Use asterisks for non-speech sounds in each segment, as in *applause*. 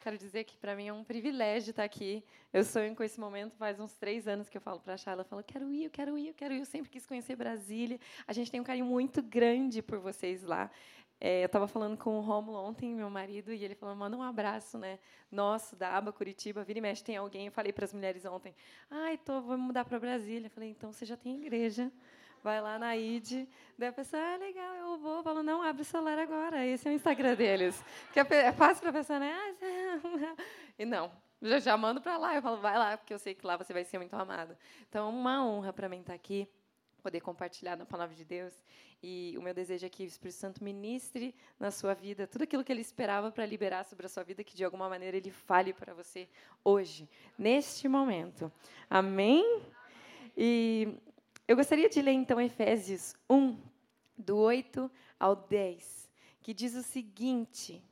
Quero dizer que para mim é um privilégio estar aqui. Eu sonho com esse momento faz uns três anos que eu falo para a Charla, eu falo, quero ir, eu quero ir, eu quero ir. Eu sempre quis conhecer Brasília. A gente tem um carinho muito grande por vocês lá. É, eu estava falando com o Romulo ontem, meu marido, e ele falou: manda um abraço, né? Nosso, da aba Curitiba, vira e mexe, tem alguém. Eu falei para as mulheres ontem: ai, tô, vou mudar para Brasília. Eu falei: então você já tem igreja vai lá na ID, daí a pessoa, ah, legal, eu vou. Falo, não, abre o celular agora, esse é o Instagram deles. Que é fácil para a pessoa, né? Ah, e não, já, já mando para lá, eu falo, vai lá, porque eu sei que lá você vai ser muito amado. Então, é uma honra para mim estar aqui, poder compartilhar na palavra de Deus. E o meu desejo é que o Espírito Santo ministre na sua vida tudo aquilo que ele esperava para liberar sobre a sua vida, que de alguma maneira ele fale para você hoje, neste momento. Amém? E eu gostaria de ler então Efésios 1, do 8 ao 10, que diz o seguinte: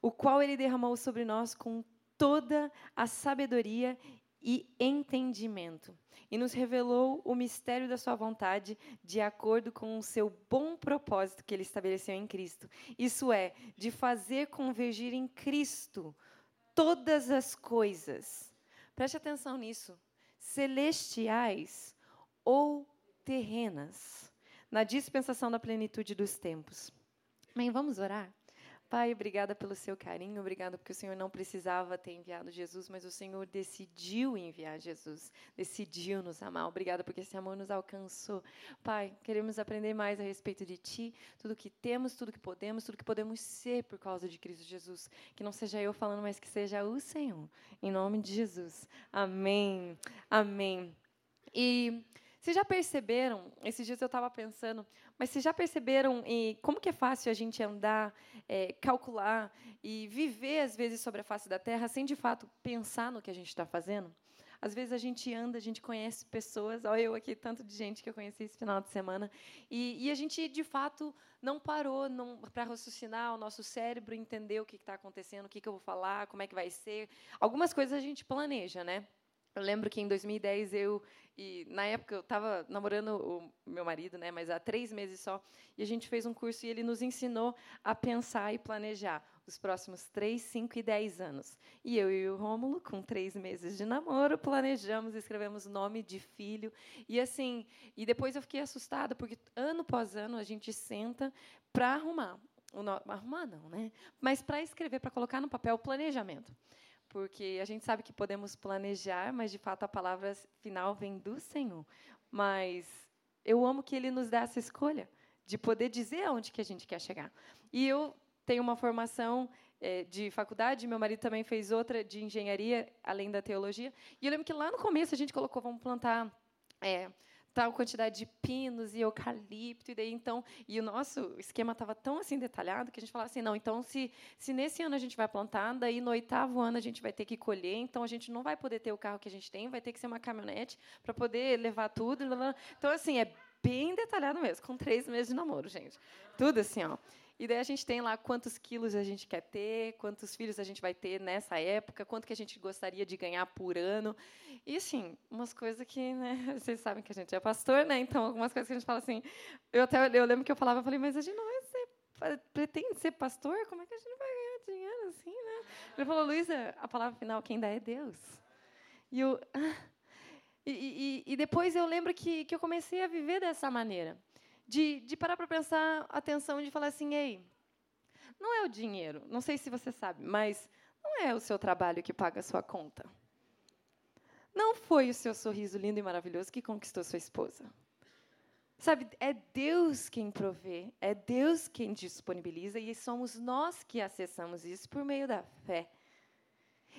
O qual ele derramou sobre nós com toda a sabedoria e entendimento, e nos revelou o mistério da sua vontade, de acordo com o seu bom propósito que ele estabeleceu em Cristo. Isso é, de fazer convergir em Cristo todas as coisas. Preste atenção nisso. Celestiais ou terrenas, na dispensação da plenitude dos tempos. Bem, vamos orar? Pai, obrigada pelo seu carinho, obrigada porque o Senhor não precisava ter enviado Jesus, mas o Senhor decidiu enviar Jesus, decidiu nos amar. Obrigada porque esse amor nos alcançou. Pai, queremos aprender mais a respeito de Ti, tudo que temos, tudo que podemos, tudo que podemos ser por causa de Cristo Jesus. Que não seja eu falando, mas que seja o Senhor. Em nome de Jesus. Amém. Amém. E vocês já perceberam, esses dias eu estava pensando, mas vocês já perceberam e como que é fácil a gente andar, é, calcular e viver, às vezes, sobre a face da Terra sem, de fato, pensar no que a gente está fazendo? Às vezes a gente anda, a gente conhece pessoas, olha eu aqui, tanto de gente que eu conheci esse final de semana, e, e a gente, de fato, não parou para raciocinar o nosso cérebro, entender o que está acontecendo, o que, que eu vou falar, como é que vai ser. Algumas coisas a gente planeja, né? Eu lembro que em 2010 eu e na época eu estava namorando o meu marido, né, mas há três meses só, e a gente fez um curso e ele nos ensinou a pensar e planejar os próximos três, cinco e dez anos. E eu e o Rômulo, com três meses de namoro, planejamos, escrevemos nome de filho e assim. E depois eu fiquei assustada porque ano após ano a gente senta para arrumar, arrumar não, né? Mas para escrever, para colocar no papel o planejamento porque a gente sabe que podemos planejar, mas de fato a palavra final vem do Senhor. Mas eu amo que Ele nos dá essa escolha de poder dizer aonde que a gente quer chegar. E eu tenho uma formação é, de faculdade, meu marido também fez outra de engenharia, além da teologia. E eu lembro que lá no começo a gente colocou, vamos plantar é, tal quantidade de pinos e eucalipto e daí então e o nosso esquema estava tão assim detalhado que a gente falava assim não então se se nesse ano a gente vai plantar daí no oitavo ano a gente vai ter que colher então a gente não vai poder ter o carro que a gente tem vai ter que ser uma caminhonete para poder levar tudo então assim é bem detalhado mesmo com três meses de namoro gente. Tudo assim ó e daí a gente tem lá quantos quilos a gente quer ter, quantos filhos a gente vai ter nessa época, quanto que a gente gostaria de ganhar por ano. E, assim, umas coisas que, né, *laughs* vocês sabem que a gente é pastor, né? Então, algumas coisas que a gente fala assim... Eu até eu lembro que eu falava, eu falei, mas a gente não vai ser, pretende ser pastor? Como é que a gente não vai ganhar dinheiro assim, né? Ele falou, Luísa, a palavra final, quem dá é Deus. E *laughs* eu... E, e, e depois eu lembro que, que eu comecei a viver dessa maneira de, de parar para prestar atenção e de falar assim, ei, não é o dinheiro, não sei se você sabe, mas não é o seu trabalho que paga a sua conta. Não foi o seu sorriso lindo e maravilhoso que conquistou sua esposa. Sabe, é Deus quem provê, é Deus quem disponibiliza e somos nós que acessamos isso por meio da fé.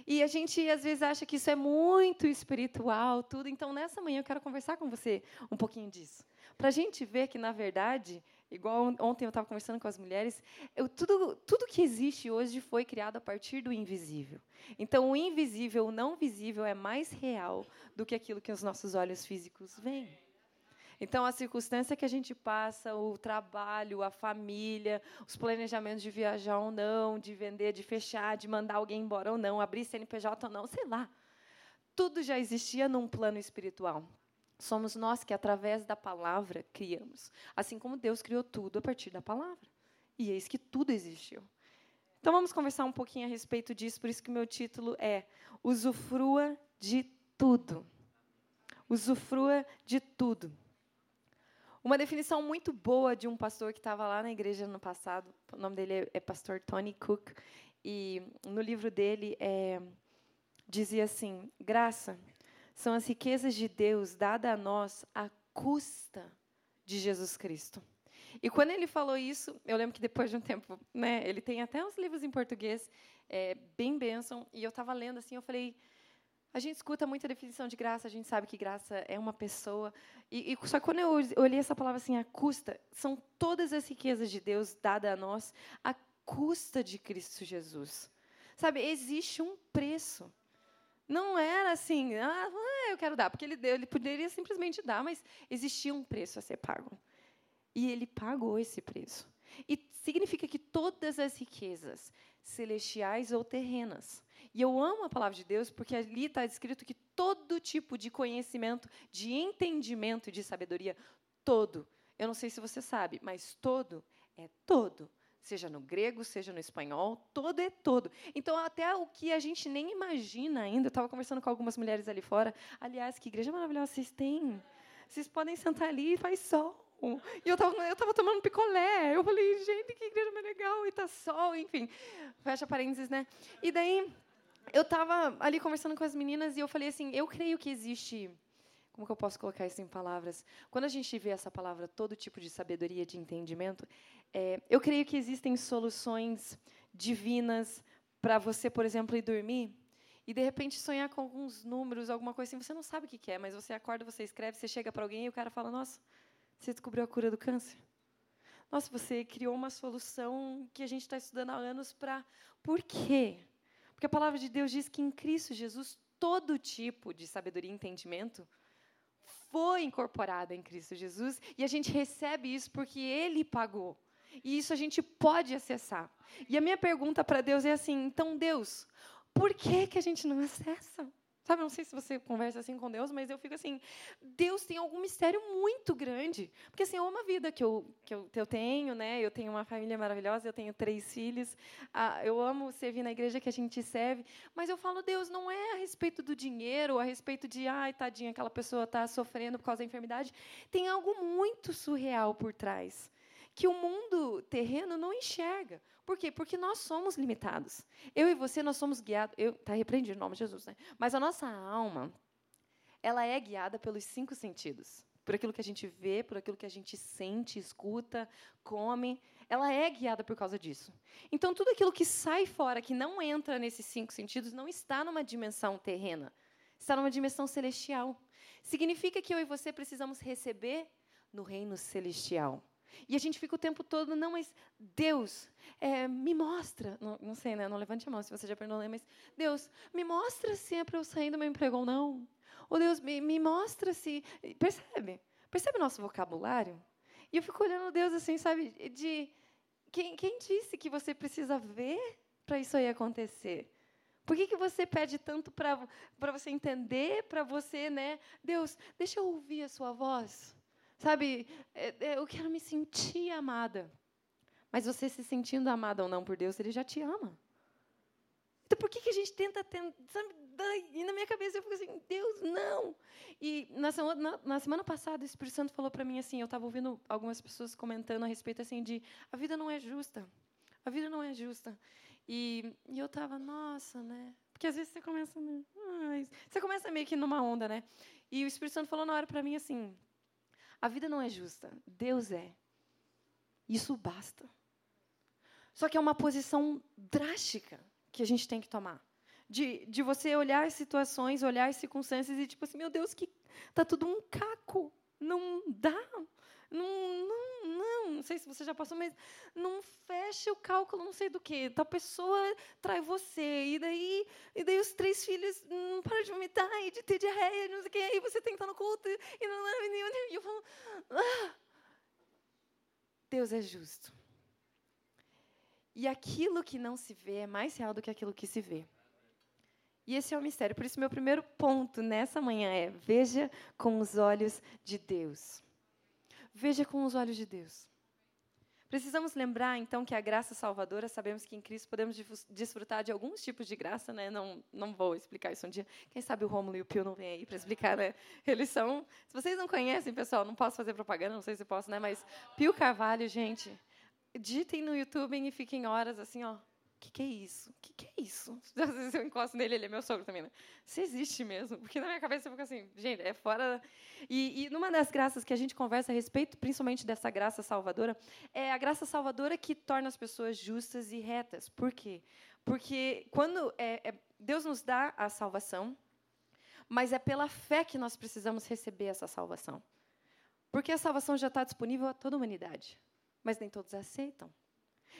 E a gente às vezes acha que isso é muito espiritual, tudo. Então, nessa manhã eu quero conversar com você um pouquinho disso para a gente ver que, na verdade, igual ontem eu estava conversando com as mulheres, eu, tudo, tudo que existe hoje foi criado a partir do invisível. Então, o invisível, o não visível, é mais real do que aquilo que os nossos olhos físicos veem. Então, a circunstância que a gente passa, o trabalho, a família, os planejamentos de viajar ou não, de vender, de fechar, de mandar alguém embora ou não, abrir CNPJ ou não, sei lá. Tudo já existia num plano espiritual. Somos nós que, através da palavra, criamos. Assim como Deus criou tudo a partir da palavra. E eis que tudo existiu. Então vamos conversar um pouquinho a respeito disso, por isso que o meu título é Usufrua de tudo. Usufrua de tudo. Uma definição muito boa de um pastor que estava lá na igreja no passado, o nome dele é, é pastor Tony Cook, e no livro dele é, dizia assim: graça são as riquezas de Deus dadas a nós à custa de Jesus Cristo. E quando ele falou isso, eu lembro que depois de um tempo, né, ele tem até uns livros em português, é, bem bênção, e eu estava lendo assim, eu falei, a gente escuta muita definição de graça, a gente sabe que graça é uma pessoa, e, e só quando eu olhei essa palavra assim, a custa, são todas as riquezas de Deus dadas a nós à custa de Cristo Jesus. Sabe, existe um preço. Não era assim, ah, eu quero dar, porque ele deu, ele poderia simplesmente dar, mas existia um preço a ser pago. E ele pagou esse preço. E significa que todas as riquezas, celestiais ou terrenas. E eu amo a palavra de Deus porque ali está escrito que todo tipo de conhecimento, de entendimento de sabedoria, todo, eu não sei se você sabe, mas todo é todo seja no grego, seja no espanhol, todo é todo. Então, até o que a gente nem imagina ainda, eu estava conversando com algumas mulheres ali fora, aliás, que igreja maravilhosa vocês têm. Vocês podem sentar ali e faz sol. E eu estava eu tava tomando picolé. Eu falei, gente, que igreja mais legal, e tá sol, enfim. Fecha parênteses, né? E daí, eu estava ali conversando com as meninas e eu falei assim, eu creio que existe como que eu posso colocar isso em palavras? Quando a gente vê essa palavra, todo tipo de sabedoria, de entendimento, é, eu creio que existem soluções divinas para você, por exemplo, ir dormir e de repente sonhar com alguns números, alguma coisa assim. Você não sabe o que é, mas você acorda, você escreve, você chega para alguém e o cara fala: Nossa, você descobriu a cura do câncer? Nossa, você criou uma solução que a gente está estudando há anos para. Por quê? Porque a palavra de Deus diz que em Cristo Jesus todo tipo de sabedoria e entendimento foi incorporada em Cristo Jesus e a gente recebe isso porque Ele pagou. E isso a gente pode acessar. E a minha pergunta para Deus é assim: então, Deus, por que, que a gente não acessa? Sabe, não sei se você conversa assim com Deus, mas eu fico assim, Deus tem algum mistério muito grande. Porque assim, eu amo a vida que eu, que eu, que eu tenho, né? Eu tenho uma família maravilhosa, eu tenho três filhos. Ah, eu amo servir na igreja que a gente serve. Mas eu falo, Deus, não é a respeito do dinheiro, a respeito de, ai, tadinha, aquela pessoa está sofrendo por causa da enfermidade. Tem algo muito surreal por trás que o mundo terreno não enxerga. Por quê? Porque nós somos limitados. Eu e você, nós somos guiados. Está repreendido em nome de Jesus, né? Mas a nossa alma, ela é guiada pelos cinco sentidos. Por aquilo que a gente vê, por aquilo que a gente sente, escuta, come. Ela é guiada por causa disso. Então, tudo aquilo que sai fora, que não entra nesses cinco sentidos, não está numa dimensão terrena. Está numa dimensão celestial. Significa que eu e você precisamos receber no reino celestial. E a gente fica o tempo todo, não, mas Deus, é, me mostra. Não, não, sei, né? Não levante a mão se você já perdoou, mas Deus, me mostra se é para eu sair do meu emprego ou não. Ou Deus, me, me mostra se. Percebe? Percebe o nosso vocabulário? E eu fico olhando Deus assim, sabe? De. Quem, quem disse que você precisa ver para isso aí acontecer? Por que, que você pede tanto para você entender, para você, né? Deus, deixa eu ouvir a sua voz. Sabe, é, é, eu quero me sentir amada. Mas você se sentindo amada ou não por Deus, Ele já te ama. Então, por que, que a gente tenta, tenta sabe, e na minha cabeça eu fico assim, Deus, não. E na, na, na semana passada, o Espírito Santo falou para mim assim, eu estava ouvindo algumas pessoas comentando a respeito assim de, a vida não é justa. A vida não é justa. E, e eu estava, nossa, né? Porque às vezes você começa, ai, você começa meio que numa onda, né? E o Espírito Santo falou na hora para mim assim, a vida não é justa, Deus é. Isso basta. Só que é uma posição drástica que a gente tem que tomar. De, de você olhar as situações, olhar as circunstâncias e tipo assim, meu Deus, que tá tudo um caco. Não dá. Não, não, não, não sei se você já passou, mas não fecha o cálculo, não sei do que. Tal pessoa trai você, e daí, e daí os três filhos não param de vomitar e de ter diarreia, não sei o que, aí você tem que estar no culto, e não, não, e eu falo, ah, Deus é justo. E aquilo que não se vê é mais real do que aquilo que se vê. E esse é o mistério. Por isso, meu primeiro ponto nessa manhã é: veja com os olhos de Deus. Veja com os olhos de Deus. Precisamos lembrar, então, que a graça salvadora, sabemos que em Cristo podemos desfrutar de alguns tipos de graça, né? Não, não vou explicar isso um dia. Quem sabe o Rômulo e o Pio não vêm aí para explicar, né? *laughs* Eles são. Se vocês não conhecem, pessoal, não posso fazer propaganda, não sei se posso, né? Mas Pio Carvalho, gente, digitem no YouTube e fiquem horas assim, ó que, que é isso? O que, que é isso? *laughs* Às vezes eu encosto nele, ele é meu sogro também, né? Você existe mesmo? Porque na minha cabeça eu fico assim, gente, é fora. E, e numa das graças que a gente conversa a respeito, principalmente dessa graça salvadora, é a graça salvadora que torna as pessoas justas e retas. Por quê? Porque quando é, é, Deus nos dá a salvação, mas é pela fé que nós precisamos receber essa salvação. Porque a salvação já está disponível a toda a humanidade, mas nem todos aceitam.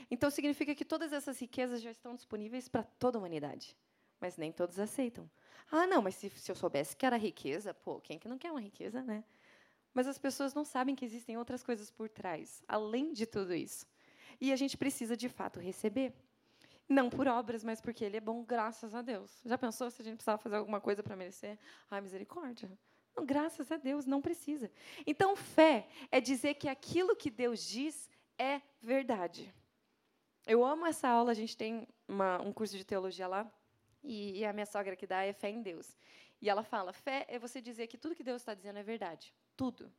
Então significa que todas essas riquezas já estão disponíveis para toda a humanidade, mas nem todos aceitam. Ah, não, mas se, se eu soubesse que era riqueza, pô, quem que não quer uma riqueza, né? Mas as pessoas não sabem que existem outras coisas por trás, além de tudo isso. E a gente precisa, de fato, receber. Não por obras, mas porque Ele é bom, graças a Deus. Já pensou se a gente precisava fazer alguma coisa para merecer? Ai, misericórdia. Não, graças a Deus, não precisa. Então, fé é dizer que aquilo que Deus diz é verdade. Eu amo essa aula, a gente tem uma, um curso de teologia lá, e, e, a minha sogra que dá é fé em Deus. E ela fala: fé é você dizer que tudo que Deus está dizendo é verdade. Tudo.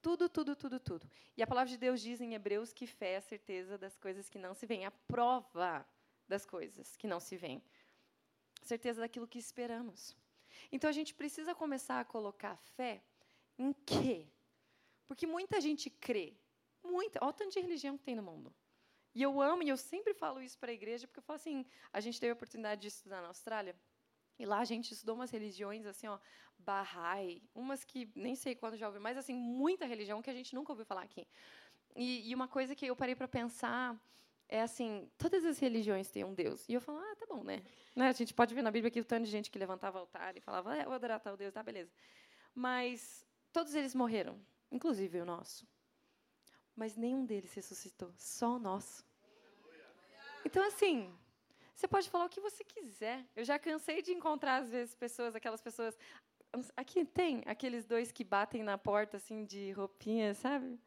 Tudo, tudo, tudo, tudo. E a palavra de Deus diz em Hebreus que fé é a certeza das coisas que não se veem, a prova das coisas que não se veem. Certeza daquilo que esperamos. Então a gente precisa começar a colocar fé em quê? Porque muita gente crê. Muita. Olha o tanto de religião que tem no mundo. E eu amo, e eu sempre falo isso para a igreja, porque eu falo assim, a gente teve a oportunidade de estudar na Austrália, e lá a gente estudou umas religiões, assim, ó, Bahá'í, umas que nem sei quando já ouvi, mas, assim, muita religião que a gente nunca ouviu falar aqui. E, e uma coisa que eu parei para pensar é, assim, todas as religiões têm um Deus. E eu falo, ah, tá bom, né? né? A gente pode ver na Bíblia que o tanto de gente que levantava altar e falava, é, eu vou adorar tal Deus, tá, beleza. Mas todos eles morreram, inclusive o nosso mas nenhum deles ressuscitou, só o nosso. Então, assim, você pode falar o que você quiser. Eu já cansei de encontrar, às vezes, pessoas, aquelas pessoas. Aqui tem aqueles dois que batem na porta, assim, de roupinha, sabe?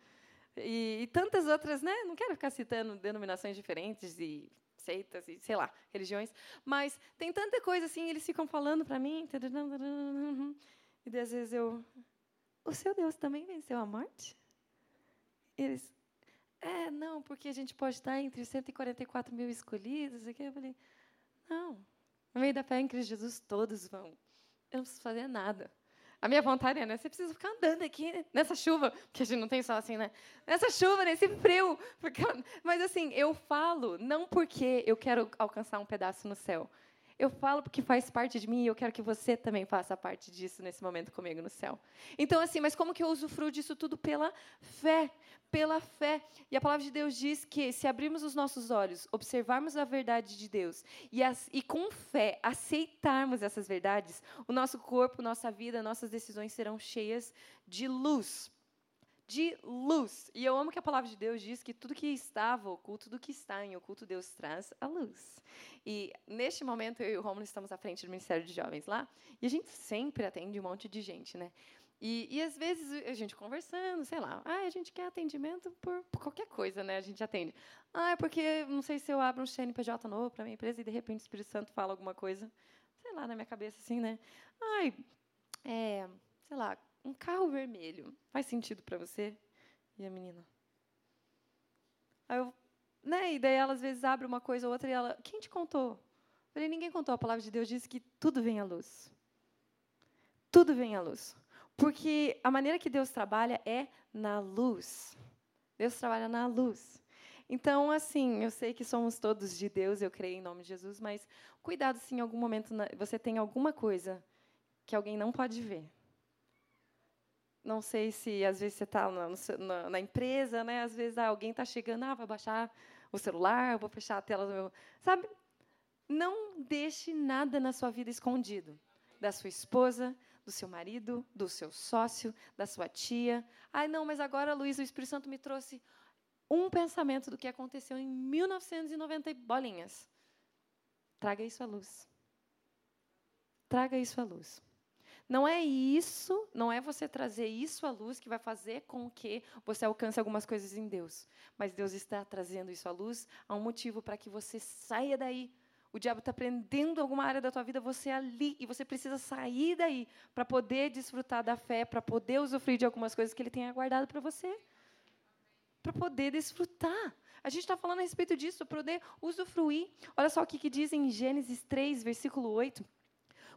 E, e tantas outras, né? Não quero ficar citando denominações diferentes e seitas e, sei lá, religiões. Mas tem tanta coisa, assim, eles ficam falando para mim. E às vezes eu. O seu Deus também venceu a morte? Eles, é, não, porque a gente pode estar entre 144 mil escolhidos. Aqui. Eu falei, não, no meio da fé em Cristo Jesus, todos vão. Eu não preciso fazer nada. A minha vontade é, né? Você precisa ficar andando aqui nessa chuva, que a gente não tem só assim, né? Nessa chuva, nesse frio. Porque, mas assim, eu falo não porque eu quero alcançar um pedaço no céu. Eu falo porque faz parte de mim e eu quero que você também faça parte disso nesse momento comigo no céu. Então, assim, mas como que eu usufruo disso tudo? Pela fé. Pela fé. E a palavra de Deus diz que se abrirmos os nossos olhos, observarmos a verdade de Deus e, as, e com fé aceitarmos essas verdades, o nosso corpo, nossa vida, nossas decisões serão cheias de luz de luz. E eu amo que a palavra de Deus diz que tudo que estava oculto, tudo que está em oculto, Deus traz a luz. E neste momento, eu e o Romulo estamos à frente do Ministério de Jovens lá, e a gente sempre atende um monte de gente, né? E, e às vezes a gente conversando, sei lá, ah, a gente quer atendimento por, por qualquer coisa, né? A gente atende. Ah, é porque não sei se eu abro um CNPJ novo para minha empresa e de repente o Espírito Santo fala alguma coisa, sei lá, na minha cabeça assim, né? Ai, é, sei lá, um carro vermelho faz sentido para você? E a menina? Aí eu, né? E daí ela às vezes abre uma coisa ou outra e ela, quem te contou? Eu falei, ninguém contou. A palavra de Deus diz que tudo vem à luz. Tudo vem à luz. Porque a maneira que Deus trabalha é na luz. Deus trabalha na luz. Então, assim, eu sei que somos todos de Deus, eu creio em nome de Jesus, mas cuidado se em algum momento você tem alguma coisa que alguém não pode ver não sei se às vezes você está na, na, na, empresa, né? Às vezes ah, alguém está chegando, ah, vai baixar o celular, vou fechar a tela do meu. Sabe? Não deixe nada na sua vida escondido. Da sua esposa, do seu marido, do seu sócio, da sua tia. Ai, não, mas agora, Luiz, o Espírito Santo me trouxe um pensamento do que aconteceu em 1990 bolinhas. Traga isso à luz. Traga isso à luz. Não é isso, não é você trazer isso à luz que vai fazer com que você alcance algumas coisas em Deus. Mas Deus está trazendo isso à luz há um motivo para que você saia daí. O diabo está prendendo alguma área da tua vida, você é ali, e você precisa sair daí para poder desfrutar da fé, para poder usufruir de algumas coisas que ele tem aguardado para você. Para poder desfrutar. A gente está falando a respeito disso, para poder usufruir. Olha só o que, que diz em Gênesis 3, versículo 8.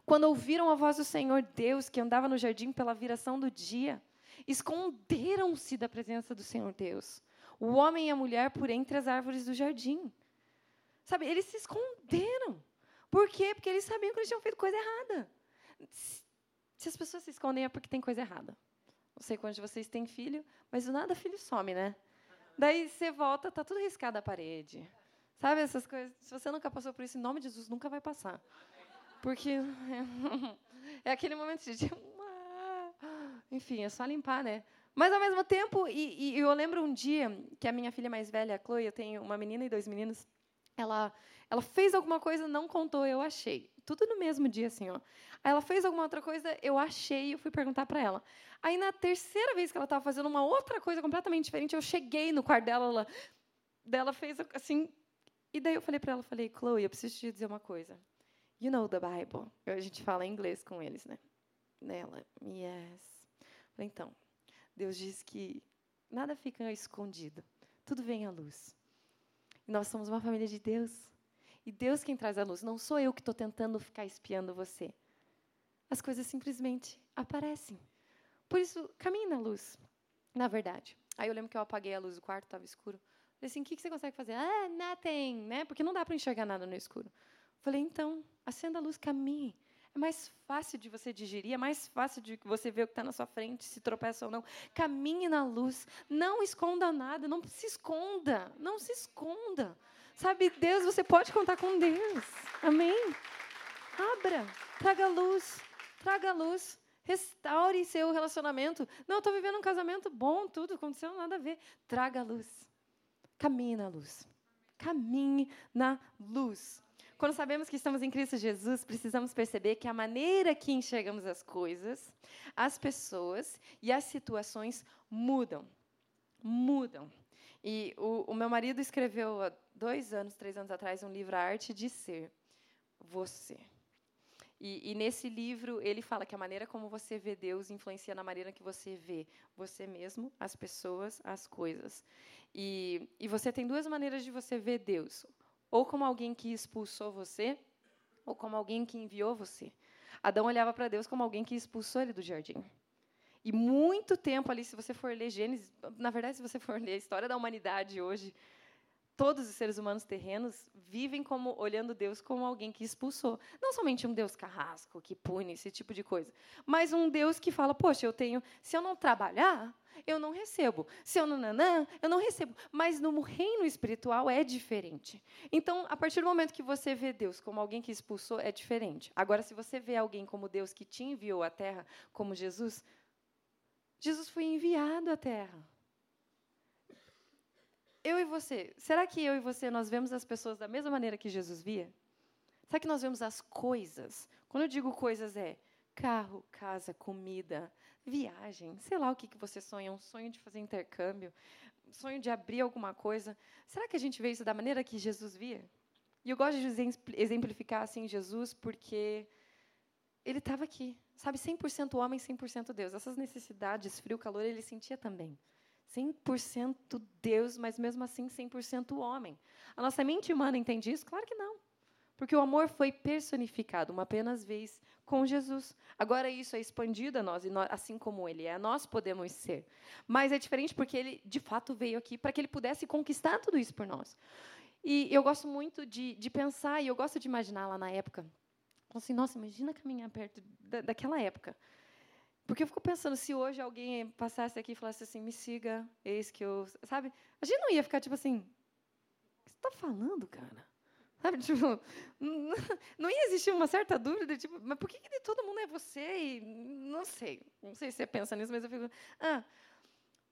Quando ouviram a voz do Senhor Deus, que andava no jardim pela viração do dia, esconderam-se da presença do Senhor Deus, o homem e a mulher por entre as árvores do jardim. Sabe, eles se esconderam. Por quê? Porque eles sabiam que eles tinham feito coisa errada. Se as pessoas se escondem é porque tem coisa errada. Não sei quantos de vocês têm filho, mas do nada filho some, né? Daí você volta, tá tudo riscado a parede. Sabe essas coisas? Se você nunca passou por isso, em nome de Jesus, nunca vai passar. Porque *laughs* é aquele momento de. *laughs* Enfim, é só limpar, né? Mas, ao mesmo tempo, e, e, eu lembro um dia que a minha filha mais velha, a Chloe, eu tenho uma menina e dois meninos, ela, ela fez alguma coisa, não contou, eu achei. Tudo no mesmo dia, assim, ó. Aí ela fez alguma outra coisa, eu achei, eu fui perguntar para ela. Aí, na terceira vez que ela estava fazendo uma outra coisa completamente diferente, eu cheguei no quarto dela, ela, dela fez assim, e daí eu falei para ela, falei, Chloe, eu preciso te dizer uma coisa. You know the Bible. A gente fala inglês com eles, né? Nela, yes. Então, Deus diz que nada fica escondido, tudo vem à luz. E nós somos uma família de Deus. E Deus quem traz a luz, não sou eu que estou tentando ficar espiando você. As coisas simplesmente aparecem. Por isso, caminhe na luz, na verdade. Aí eu lembro que eu apaguei a luz do quarto, estava escuro. Falei assim, o que, que você consegue fazer? Ah, nothing, né? Porque não dá para enxergar nada no escuro. Falei, então, acenda a luz, caminhe. É mais fácil de você digerir, é mais fácil de você ver o que está na sua frente, se tropeça ou não. Caminhe na luz. Não esconda nada, não se esconda. Não se esconda. Sabe, Deus, você pode contar com Deus. Amém? Abra, traga luz, traga luz. Restaure seu relacionamento. Não, estou vivendo um casamento bom, tudo aconteceu, nada a ver. Traga luz. Caminhe na luz. Caminhe na luz. Quando sabemos que estamos em Cristo Jesus, precisamos perceber que a maneira que enxergamos as coisas, as pessoas e as situações mudam. Mudam. E o, o meu marido escreveu há dois anos, três anos atrás, um livro, A Arte de Ser. Você. E, e, nesse livro ele fala que a maneira como você vê Deus influencia na maneira que você vê você mesmo, as pessoas, as coisas. E, e você tem duas maneiras de você ver Deus ou como alguém que expulsou você, ou como alguém que enviou você. Adão olhava para Deus como alguém que expulsou ele do jardim. E muito tempo ali, se você for ler Gênesis, na verdade, se você for ler a história da humanidade hoje, todos os seres humanos terrenos vivem como olhando Deus como alguém que expulsou. Não somente um Deus carrasco que pune esse tipo de coisa, mas um Deus que fala: "Poxa, eu tenho, se eu não trabalhar, eu não recebo. Se eu não nanã, eu não recebo". Mas no reino espiritual é diferente. Então, a partir do momento que você vê Deus como alguém que expulsou, é diferente. Agora, se você vê alguém como Deus que te enviou à terra, como Jesus, Jesus foi enviado à terra eu e você, será que eu e você nós vemos as pessoas da mesma maneira que Jesus via? Será que nós vemos as coisas? Quando eu digo coisas é carro, casa, comida, viagem, sei lá o que, que você sonha, um sonho de fazer intercâmbio, um sonho de abrir alguma coisa. Será que a gente vê isso da maneira que Jesus via? E eu gosto de exemplificar assim Jesus porque ele estava aqui, sabe, 100% homem, 100% Deus. Essas necessidades, frio, calor, ele sentia também. 100% Deus, mas mesmo assim 100% homem. A nossa mente humana entende isso? Claro que não. Porque o amor foi personificado uma apenas vez com Jesus. Agora isso é expandido a nós, e assim como ele é, nós podemos ser. Mas é diferente porque ele, de fato, veio aqui para que ele pudesse conquistar tudo isso por nós. E eu gosto muito de, de pensar, e eu gosto de imaginar lá na época, assim, nossa, imagina caminhar perto da, daquela época Porque eu fico pensando, se hoje alguém passasse aqui e falasse assim, me siga, eis que eu. Sabe? A gente não ia ficar tipo assim. O que você está falando, cara? Sabe, *laughs* tipo, não ia existir uma certa dúvida, tipo, mas por que, que todo mundo é você? E não sei, não sei se você pensa nisso, mas eu fico, ah,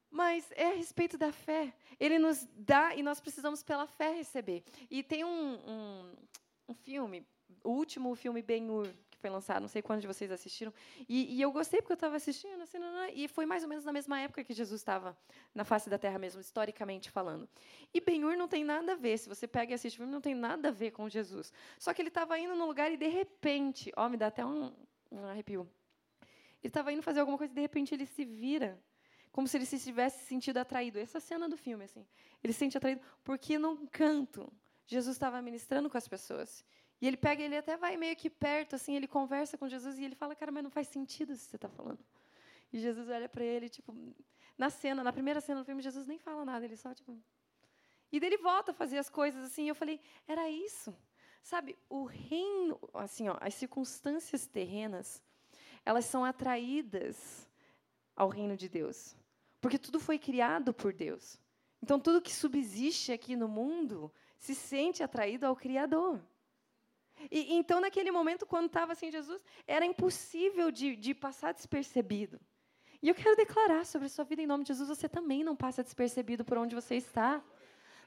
mas é a respeito da fé. Ele nos dá e nós precisamos pela fé receber. E tem um, um, um filme, o último filme Ben-Hur, que foi lançado, não sei quantos de vocês assistiram. E, e eu gostei porque eu estava assistindo, assim, e foi mais ou menos na mesma época que Jesus estava na face da Terra mesmo, historicamente falando. E Ben-Hur não tem nada a ver, se você pega e assiste o filme, não tem nada a ver com Jesus. Só que ele estava indo num lugar e, de repente, ó, me dá até um, um arrepio. Ele estava indo fazer alguma coisa e, de repente, ele se vira como se ele se tivesse sentido atraído. Essa cena do filme, assim. Ele se sente atraído porque, num canto, Jesus estava ministrando com as pessoas. E ele pega, ele até vai meio que perto, assim, ele conversa com Jesus e ele fala, cara, mas não faz sentido isso que você está falando. E Jesus olha para ele, tipo, na cena, na primeira cena do filme, Jesus nem fala nada, ele só, tipo. E daí ele volta a fazer as coisas assim, e eu falei, era isso. Sabe, o reino, assim, ó, as circunstâncias terrenas, elas são atraídas ao reino de Deus. Porque tudo foi criado por Deus. Então, tudo que subsiste aqui no mundo se sente atraído ao Criador. E, então, naquele momento, quando estava assim Jesus, era impossível de, de passar despercebido. E eu quero declarar sobre a sua vida em nome de Jesus, você também não passa despercebido por onde você está.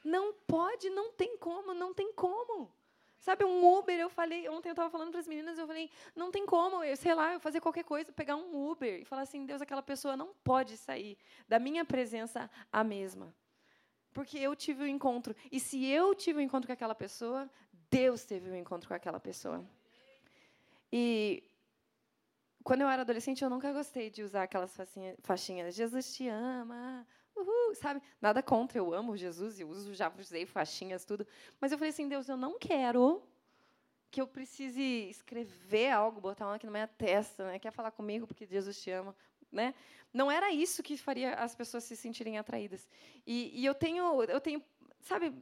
Não pode, não tem como, não tem como. Sabe, um Uber, eu falei, ontem eu estava falando para as meninas, eu falei, não tem como, eu, sei lá, eu fazer qualquer coisa, pegar um Uber e falar assim, Deus, aquela pessoa não pode sair da minha presença a mesma. Porque eu tive o um encontro. E se eu tive o um encontro com aquela pessoa, Deus teve um encontro com aquela pessoa. E quando eu era adolescente, eu nunca gostei de usar aquelas faixinhas. Jesus te ama, uhul, sabe? Nada contra, eu amo Jesus e uso, já usei faixinhas, tudo. Mas eu falei assim, Deus, eu não quero que eu precise escrever algo, botar uma aqui na minha testa, né? Quer falar comigo porque Jesus te ama, né? Não era isso que faria as pessoas se sentirem atraídas. E, e eu tenho, eu tenho, sabe?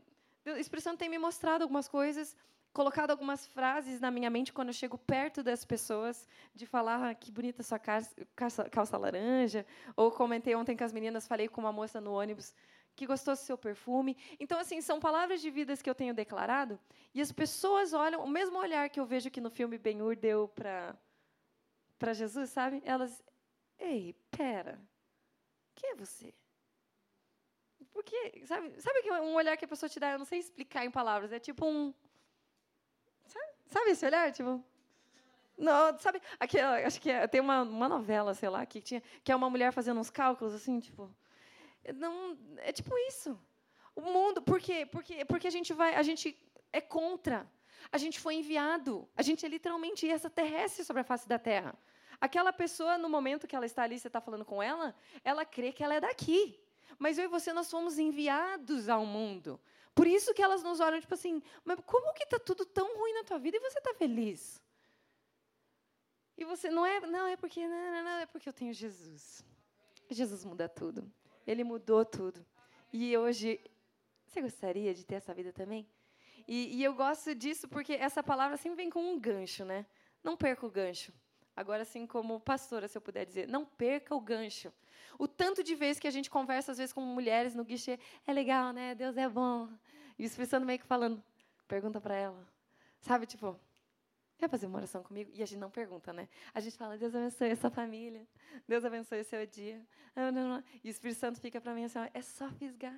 O Espírito Santo tem me mostrado algumas coisas, colocado algumas frases na minha mente quando eu chego perto das pessoas, de falar ah, que bonita sua calça, calça, calça, laranja, ou comentei ontem com as meninas, falei com uma moça no ônibus que gostou do seu perfume. Então, assim, são palavras de vidas que eu tenho declarado, e as pessoas olham, o mesmo olhar que eu vejo que no filme Ben-Hur deu para para Jesus, sabe? Elas, ei, pera, quem é você? Porque, sabe, sabe que um olhar que a pessoa te dá, eu não sei explicar em palavras, é tipo um. Sabe, sabe esse olhar? Tipo. Não, sabe, aqui, acho que é, tem uma, uma novela, sei lá, que, tinha, que é uma mulher fazendo uns cálculos assim, tipo. Não, é tipo isso. O mundo, por quê? Porque, porque a gente vai, a gente é contra. A gente foi enviado. A gente é literalmente extraterrestre sobre a face da Terra. Aquela pessoa, no momento que ela está ali, você está falando com ela, ela crê que ela é daqui. Mas eu e você, nós fomos enviados ao mundo. Por isso que elas nos olham, tipo assim, mas como que está tudo tão ruim na tua vida e você está feliz? E você, não é, não, é porque, não, não, não, é porque eu tenho Jesus. Jesus muda tudo. Ele mudou tudo. E hoje, você gostaria de ter essa vida também? E, e eu gosto disso porque essa palavra sempre vem com um gancho, né? Não perca o gancho. Agora, assim como pastora, se eu puder dizer, não perca o gancho. O tanto de vezes que a gente conversa, às vezes, com mulheres no guichê, é legal, né? Deus é bom. E o Espírito meio que falando, pergunta para ela. Sabe, tipo, quer fazer uma oração comigo? E a gente não pergunta, né? A gente fala, Deus abençoe essa família. Deus abençoe o seu dia. E o Espírito Santo fica para mim assim, é só fisgar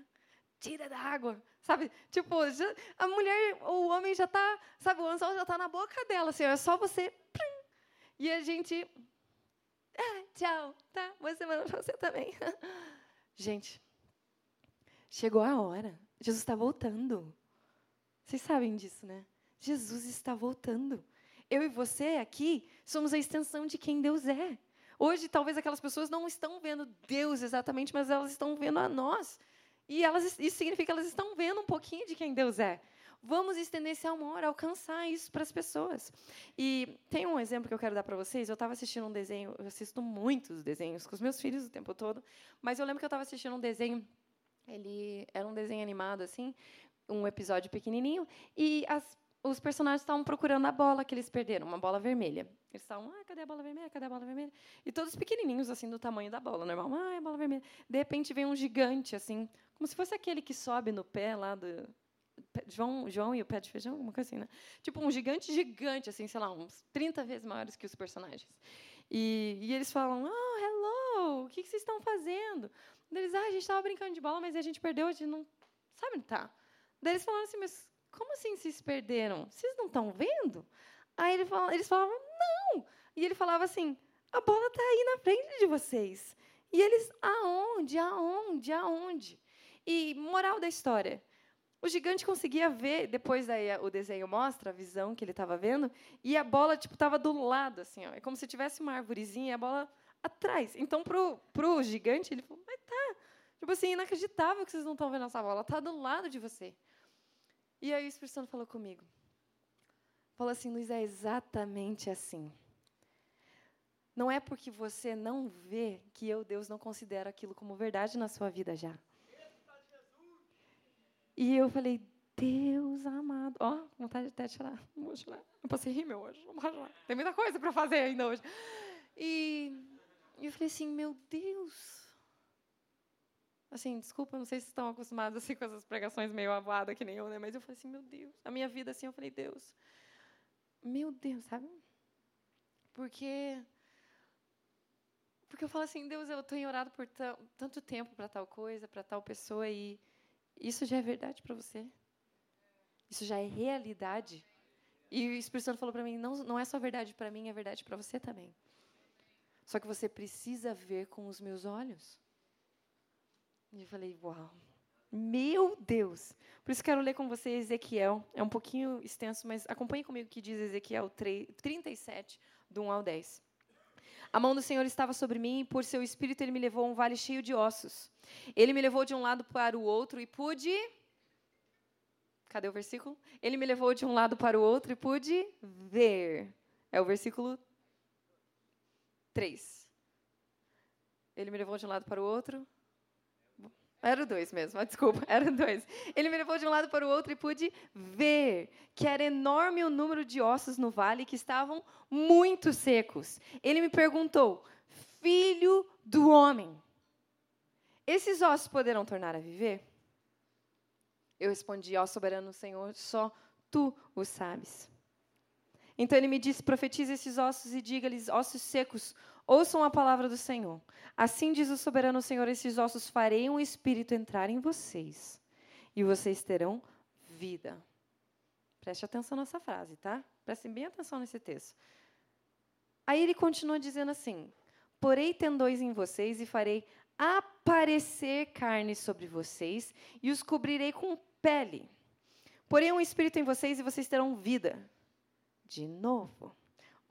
tira da água, sabe? Tipo, já, a mulher, o homem já está, sabe, o anzol já está na boca dela, assim, é só você e a gente. Ah, tchau, tá? Boa semana para você também. *laughs* Gente, chegou a hora. Jesus está voltando. Vocês sabem disso, né? Jesus está voltando. Eu e você aqui somos a extensão de quem Deus é. Hoje, talvez aquelas pessoas não estão vendo Deus exatamente, mas elas estão vendo a nós. E elas, isso significa que elas estão vendo um pouquinho de quem Deus é. Vamos estender esse amor, alcançar isso para as pessoas. E tem um exemplo que eu quero dar para vocês. Eu estava assistindo um desenho, eu assisto muitos desenhos com os meus filhos o tempo todo, mas eu lembro que eu estava assistindo um desenho, ele era um desenho animado assim, um episódio pequenininho, e as os personagens estavam procurando a bola que eles perderam, uma bola vermelha. Eles estavam, ah, cadê a bola vermelha? Cadê a bola vermelha? E todos pequenininhos, assim, do tamanho da bola, normal. Ah, é a bola vermelha. De repente vem um gigante, assim, como se fosse aquele que sobe no pé lá do. João, João e o pé de feijão, alguma coisa assim, né? Tipo um gigante gigante, assim, sei lá, uns 30 vezes maiores que os personagens. E, e eles falam, oh, hello, o que, vocês estão fazendo? Eles, ah, a gente estava brincando de bola, mas a gente perdeu, a gente não sabe onde tá. Daí eles falaram assim, mas como assim vocês perderam? Vocês não estão vendo? Aí ele fala, eles falavam, não. E ele falava assim, a bola está aí na frente de vocês. E eles, aonde, aonde, aonde? E moral da história, o gigante conseguia ver, depois daí o desenho mostra a visão que ele estava vendo, e a bola tipo estava do lado assim, ó. É como se tivesse uma árvorezinha e a bola atrás. Então pro pro gigante ele falou: "Mas tá, tipo assim, inacreditável que vocês não estão vendo essa bola, tá do lado de você". E aí o Espírito Santo falou comigo. Falou assim, Luiz, é exatamente assim. Não é porque você não vê que eu, Deus, não considero aquilo como verdade na sua vida já. E eu falei, Deus amado. Ó, vontade até de chorar. Não vou chorar. Posso rir, meu, hoje. Vou chorar. Tem muita coisa para fazer ainda hoje. E eu falei assim, meu Deus, Assim, desculpa, não sei se estão acostumados assim, com essas pregações meio avoadas que nem eu, né? Mas eu falei assim, meu Deus. A minha vida, assim, eu falei, Deus. Meu Deus, sabe? Porque. Porque eu falo assim, Deus, eu tenho orado por tanto tempo para tal coisa, para tal pessoa, e isso já é verdade para você? Isso já é realidade? E o Espírito Santo falou para mim, não, não é só verdade para mim, é verdade para você também. Só que você precisa ver com os meus olhos. E eu falei, uau. Meu Deus! Por isso quero ler com você Ezequiel. É um pouquinho extenso, mas acompanhe comigo o que diz Ezequiel 3, 37, do 1 ao 10. A mão do Senhor estava sobre mim, e por seu espírito ele me levou a um vale cheio de ossos. Ele me levou de um lado para o outro e pude. Cadê o versículo? Ele me levou de um lado para o outro e pude ver. É o versículo 3. Ele me levou de um lado para o outro era dois mesmo, desculpa, *laughs* era o dois. Ele me levou de um lado para o outro e pude ver que era enorme o número de ossos no vale que estavam muito secos. Ele me perguntou: Filho do homem, esses ossos poderão tornar a viver? Eu respondi: Ó soberano Senhor, só tu o sabes. Então ele me disse: Profetize esses ossos e diga-lhes: Ossos secos, Ouçam a palavra do Senhor. Assim diz o soberano Senhor: esses ossos farei um espírito entrar em vocês, e vocês terão vida. Preste atenção nessa frase, tá? Prestem bem atenção nesse texto. Aí ele continua dizendo assim: Porei tendões em vocês e farei aparecer carne sobre vocês e os cobrirei com pele. Porei um espírito em vocês e vocês terão vida. De novo.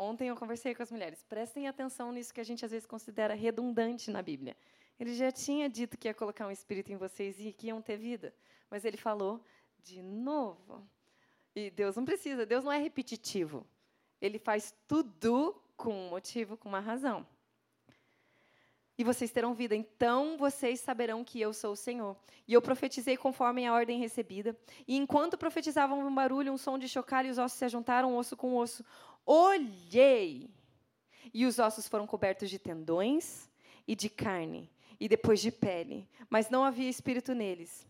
Ontem eu conversei com as mulheres. Prestem atenção nisso que a gente às vezes considera redundante na Bíblia. Ele já tinha dito que ia colocar um espírito em vocês e que iam ter vida, mas ele falou de novo. E Deus não precisa, Deus não é repetitivo. Ele faz tudo com um motivo, com uma razão. E vocês terão vida, então vocês saberão que eu sou o Senhor. E eu profetizei conforme a ordem recebida. E enquanto profetizavam um barulho, um som de chocalho, os ossos se ajuntaram, osso com osso olhei, e os ossos foram cobertos de tendões e de carne, e depois de pele, mas não havia espírito neles.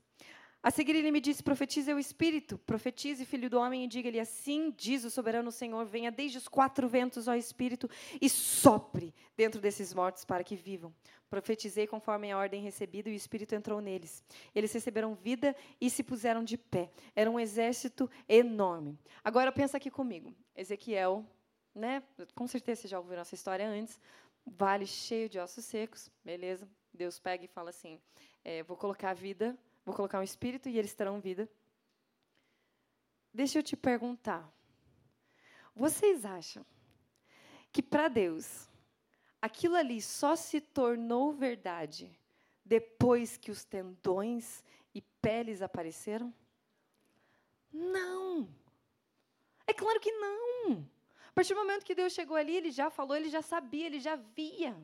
A seguir ele me disse: Profetize o Espírito, profetize, filho do homem, e diga-lhe: Assim diz o soberano Senhor: Venha desde os quatro ventos, ó Espírito, e sopre dentro desses mortos para que vivam. Profetizei conforme a ordem recebida, e o Espírito entrou neles. Eles receberam vida e se puseram de pé. Era um exército enorme. Agora pensa aqui comigo: Ezequiel, né? Com certeza você já ouviu nossa história antes. Vale cheio de ossos secos, beleza? Deus pega e fala assim: é, Vou colocar vida Vou colocar um espírito e eles terão vida. Deixa eu te perguntar. Vocês acham que para Deus aquilo ali só se tornou verdade depois que os tendões e peles apareceram? Não. Claro que não. A partir do momento que Deus chegou ali, ele já falou, ele já sabia, ele já via.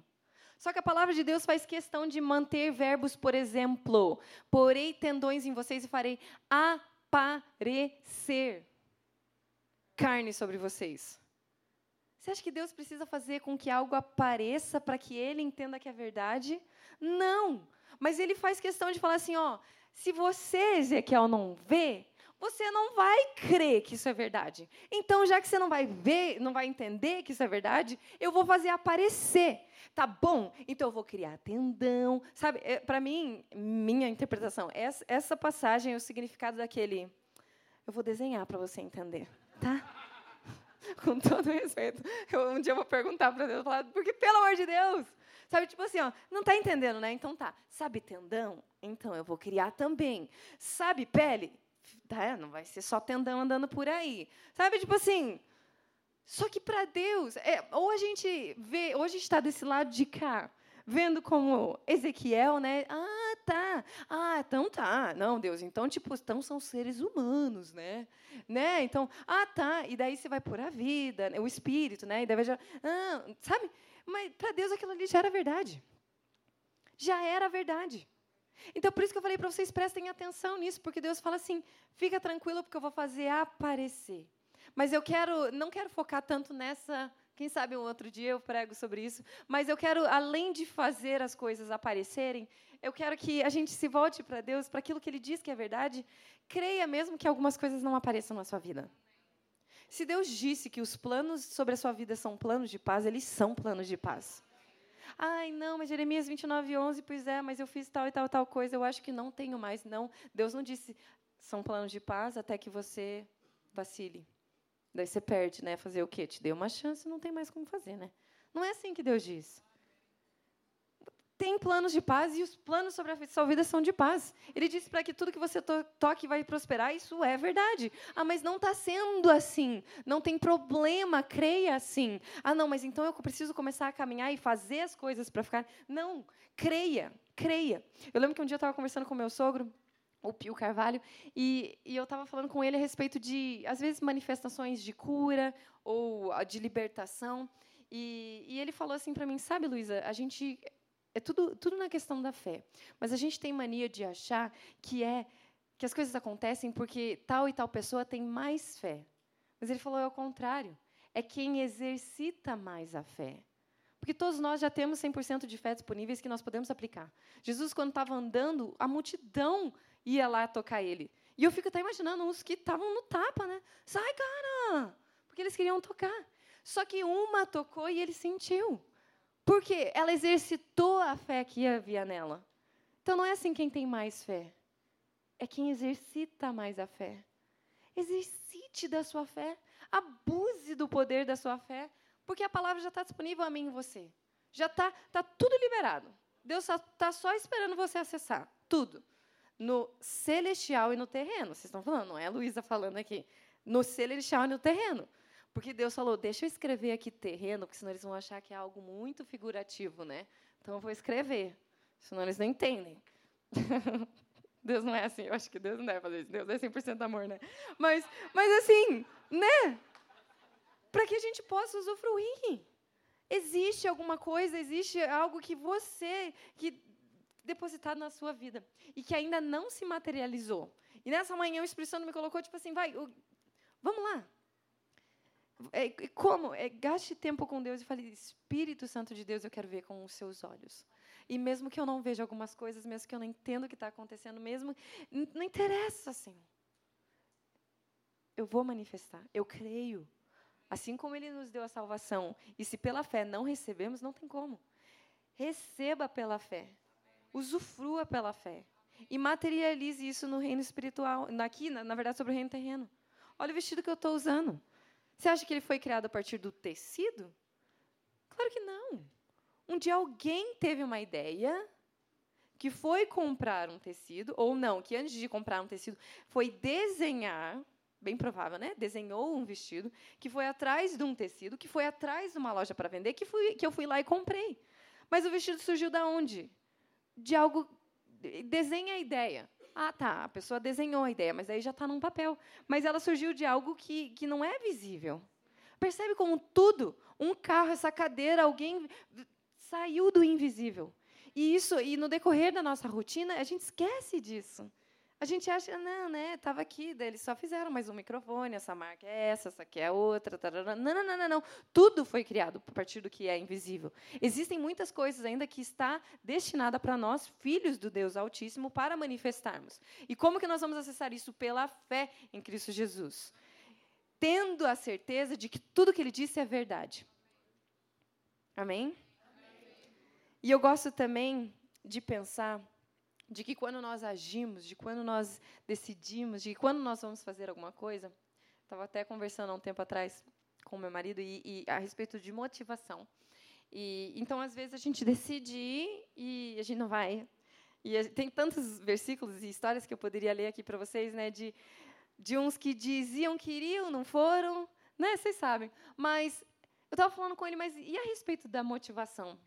Só que a palavra de Deus faz questão de manter verbos, por exemplo, porei tendões em vocês e farei aparecer. carne sobre vocês. Você acha que Deus precisa fazer com que algo apareça para que ele entenda que é verdade? Não. Mas ele faz questão de falar assim, ó, se você, Ezequiel, não vê, você não vai crer que isso é verdade. Então, já que você não vai ver, não vai entender que isso é verdade, eu vou fazer aparecer. Tá bom? Então eu vou criar tendão. Sabe, é, para mim, minha interpretação, essa, essa passagem é o significado daquele. Eu vou desenhar para você entender, tá? *laughs* Com todo respeito. Eu, um dia eu vou perguntar para Deus, falar, porque, pelo amor de Deus, Sabe, tipo assim, ó, não está entendendo, né? Então tá. Sabe tendão? Então eu vou criar também. Sabe pele? Tá, não vai ser só tendão andando por aí. Sabe, tipo assim. Só que para Deus, é, ou a gente vê, hoje está desse lado de cá, vendo como Ezequiel, né? Ah, tá. Ah, então tá. Não, Deus, então tipo, então são seres humanos, né? Né? Então, ah, tá. E daí você vai por a vida, né? o espírito, né? E daí vai já, ah, sabe? Mas para Deus aquilo ali já era verdade. Já era verdade. Então, por isso que eu falei para vocês, prestem atenção nisso, porque Deus fala assim: fica tranquilo, porque eu vou fazer aparecer. Mas eu quero, não quero focar tanto nessa. Quem sabe um outro dia eu prego sobre isso. Mas eu quero, além de fazer as coisas aparecerem, eu quero que a gente se volte para Deus, para aquilo que Ele diz que é verdade. Creia mesmo que algumas coisas não apareçam na sua vida. Se Deus disse que os planos sobre a sua vida são planos de paz, eles são planos de paz. Ai, não, mas Jeremias 29, 11, pois é, mas eu fiz tal e tal, tal coisa, eu acho que não tenho mais. Não, Deus não disse, são planos de paz até que você vacile. Daí você perde, né? Fazer o quê? Te deu uma chance, não tem mais como fazer, né? Não é assim que Deus diz tem planos de paz e os planos sobre a sua vida são de paz. Ele disse para que tudo que você to toque vai prosperar, isso é verdade. Ah, mas não está sendo assim. Não tem problema, creia assim. Ah, não, mas então eu preciso começar a caminhar e fazer as coisas para ficar. Não, creia, creia. Eu lembro que um dia eu estava conversando com meu sogro, o Pio Carvalho, e, e eu estava falando com ele a respeito de, às vezes, manifestações de cura ou de libertação. E, e ele falou assim para mim, sabe, Luísa, a gente é tudo, tudo na questão da fé. Mas a gente tem mania de achar que é que as coisas acontecem porque tal e tal pessoa tem mais fé. Mas ele falou é o contrário. É quem exercita mais a fé. Porque todos nós já temos 100% de fé disponíveis que nós podemos aplicar. Jesus, quando estava andando, a multidão ia lá tocar ele. E eu fico até imaginando uns que estavam no tapa, né? Sai, cara! Porque eles queriam tocar. Só que uma tocou e ele sentiu. Porque ela exercitou a fé que havia nela. Então não é assim quem tem mais fé. É quem exercita mais a fé. Exercite da sua fé. Abuse do poder da sua fé. Porque a palavra já está disponível a mim e você. Já está tá tudo liberado. Deus está só esperando você acessar. Tudo. No celestial e no terreno. Vocês estão falando, não é a Luísa falando aqui. No celestial e no terreno. Porque Deus falou, deixa eu escrever aqui terreno, porque senão eles vão achar que é algo muito figurativo, né? Então eu vou escrever, senão eles não entendem. *laughs* Deus não é assim, eu acho que Deus não deve fazer isso. Deus é 100% amor, né? Mas, mas assim, né? Para que a gente possa usufruir. Existe alguma coisa, existe algo que você, que depositado na sua vida e que ainda não se materializou. E nessa manhã o Espírito Santo me colocou tipo assim, vai, vamos lá, é, como? É, gaste tempo com Deus e fale, Espírito Santo de Deus, eu quero ver com os seus olhos. E mesmo que eu não veja algumas coisas, mesmo que eu não entenda o que está acontecendo, mesmo, não interessa, assim. Eu vou manifestar, eu creio. Assim como Ele nos deu a salvação, e se pela fé não recebemos, não tem como. Receba pela fé, usufrua pela fé, e materialize isso no reino espiritual, aqui, na, na verdade, sobre o reino terreno. Olha o vestido que eu estou usando. Você acha que ele foi criado a partir do tecido? Claro que não. Um dia alguém teve uma ideia que foi comprar um tecido, ou não, que antes de comprar um tecido, foi desenhar, bem provável, né? Desenhou um vestido, que foi atrás de um tecido, que foi atrás de uma loja para vender, que, fui, que eu fui lá e comprei. Mas o vestido surgiu da onde? De algo. Desenha a ideia. Ah, tá, a pessoa desenhou a ideia, mas aí já está num papel. Mas ela surgiu de algo que, que não é visível. Percebe como tudo, um carro, essa cadeira, alguém saiu do invisível. E isso, e no decorrer da nossa rotina, a gente esquece disso. A gente acha, não, né? Estava aqui, daí eles só fizeram mais um microfone, essa marca é essa, essa aqui é outra. Tarará. Não, não, não, não, não. Tudo foi criado a partir do que é invisível. Existem muitas coisas ainda que está destinada para nós, filhos do Deus Altíssimo, para manifestarmos. E como que nós vamos acessar isso? Pela fé em Cristo Jesus. Tendo a certeza de que tudo que ele disse é verdade. Amém? Amém? E eu gosto também de pensar de que quando nós agimos, de quando nós decidimos, de que quando nós vamos fazer alguma coisa, estava até conversando há um tempo atrás com meu marido e, e a respeito de motivação. E então às vezes a gente decide ir e a gente não vai. E tem tantos versículos e histórias que eu poderia ler aqui para vocês, né, de de uns que diziam que iriam, não foram, né? Vocês sabem. Mas eu estava falando com ele, mas e a respeito da motivação?